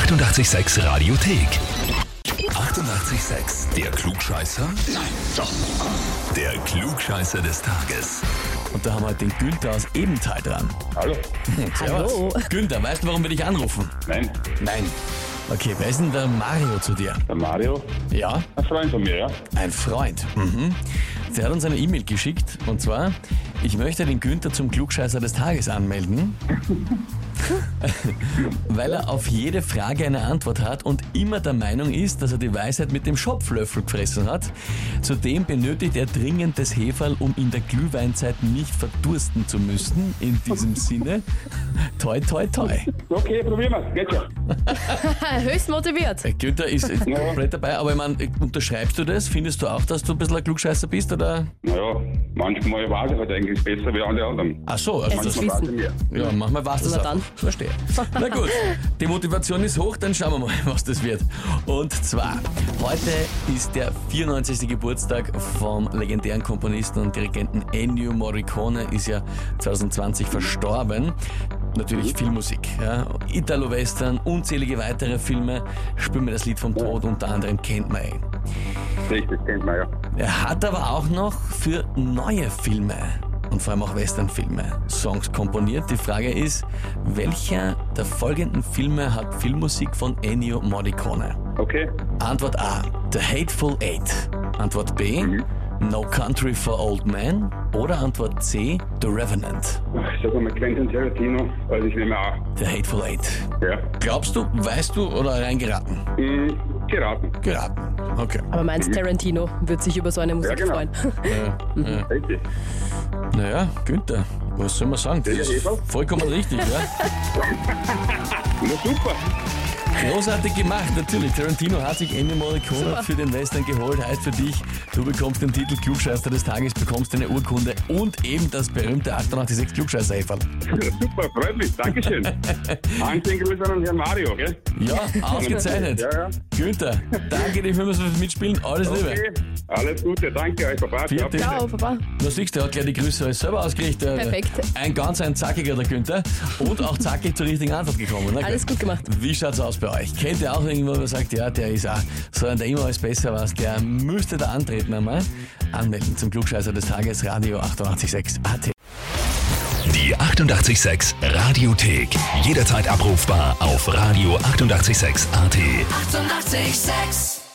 886 Radiothek. 88,6. Der Klugscheißer? Nein, doch. Der Klugscheißer des Tages. Und da haben wir den Günther aus Ebenthal dran. Hallo? Servus. Hallo. Günther, weißt du, warum wir dich anrufen? Nein, Nein. Okay, wer ist denn der Mario zu dir? der Mario, Ja, ein Freund von mir, ja? ein Freund. Mhm. Der hat uns eine E-Mail geschickt und zwar, ich möchte den Günther zum Klugscheißer des Tages anmelden, weil er auf jede Frage eine Antwort hat und immer der Meinung ist, dass er die Weisheit mit dem Schopflöffel gefressen hat. Zudem benötigt er dringend das Heferl, um in der Glühweinzeit nicht verdursten zu müssen. In diesem Sinne, toi toi toi. Okay, probieren wir, geht schon. Höchst motiviert. Günther ist komplett dabei, aber ich meine, unterschreibst du das? Findest du auch, dass du ein bisschen ein Klugscheißer bist? Oder? Naja, manchmal weiß ich halt eigentlich besser wie alle anderen. Ach so, also das, Manchmal weiß ich Wissen. mehr. ja, manchmal war es das Na dann. Verstehe. Na gut, die Motivation ist hoch, dann schauen wir mal, was das wird. Und zwar, heute ist der 94. Geburtstag vom legendären Komponisten und Dirigenten Ennio Morricone, ist ja 2020 verstorben. Natürlich Filmmusik, ja. Italo-Western, unzählige weitere Filme, spielen wir das Lied vom Tod, unter anderem kennt man ihn. Richtig, kennt man ja. Er hat aber auch noch für neue Filme und vor allem auch Westernfilme Songs komponiert. Die Frage ist, welcher der folgenden Filme hat Filmmusik von Ennio Morricone? Okay, Antwort A, The Hateful Eight. Antwort B, No Country for Old Men. Oder Antwort C, The Revenant. ich sag mal Quentin Tarantino, also ich nehme A. The Hateful Eight. Ja. Glaubst du, weißt du oder reingeraten? Hm, geraten. Geraten. Okay. Aber meinst Tarantino wird sich über so eine Musik genau. freuen. Ja, ja. Richtig. Naja, Günther, was soll man sagen? Das ist vollkommen richtig, ja? Na super. Großartig gemacht, natürlich. Tarantino hat sich Ennio Morricone für den Western geholt. Heißt für dich, du bekommst den Titel Klugscheißer des Tages, bekommst eine Urkunde und eben das berühmte 886 klugscheißer -Häferl. Super, freut mich. Dankeschön. Anstehen Grüße an Herrn Mario, gell? Ja, ausgezeichnet. Ja, ja. Günther, danke dir vielmals fürs Mitspielen. Alles Liebe. Alles Gute, danke euch, Papa. Vierte. Ciao, Papa. Du siehst, der hat gleich die Grüße alles selber ausgerichtet. Perfekt. Ein ganz ein zackiger, der Günther. Und auch zackig zur richtigen Antwort gekommen. Gut. Alles gut gemacht. Wie schaut's aus bei euch? Kennt ihr auch irgendwo, der sagt, ja, der ist auch so ein, der immer alles besser was, der müsste da antreten einmal? Anmelden zum Klugscheißer des Tages, Radio 886 AT. Die 88,6 Radiothek. Jederzeit abrufbar auf radio886.at. 88,6. Eighty-eight, sex.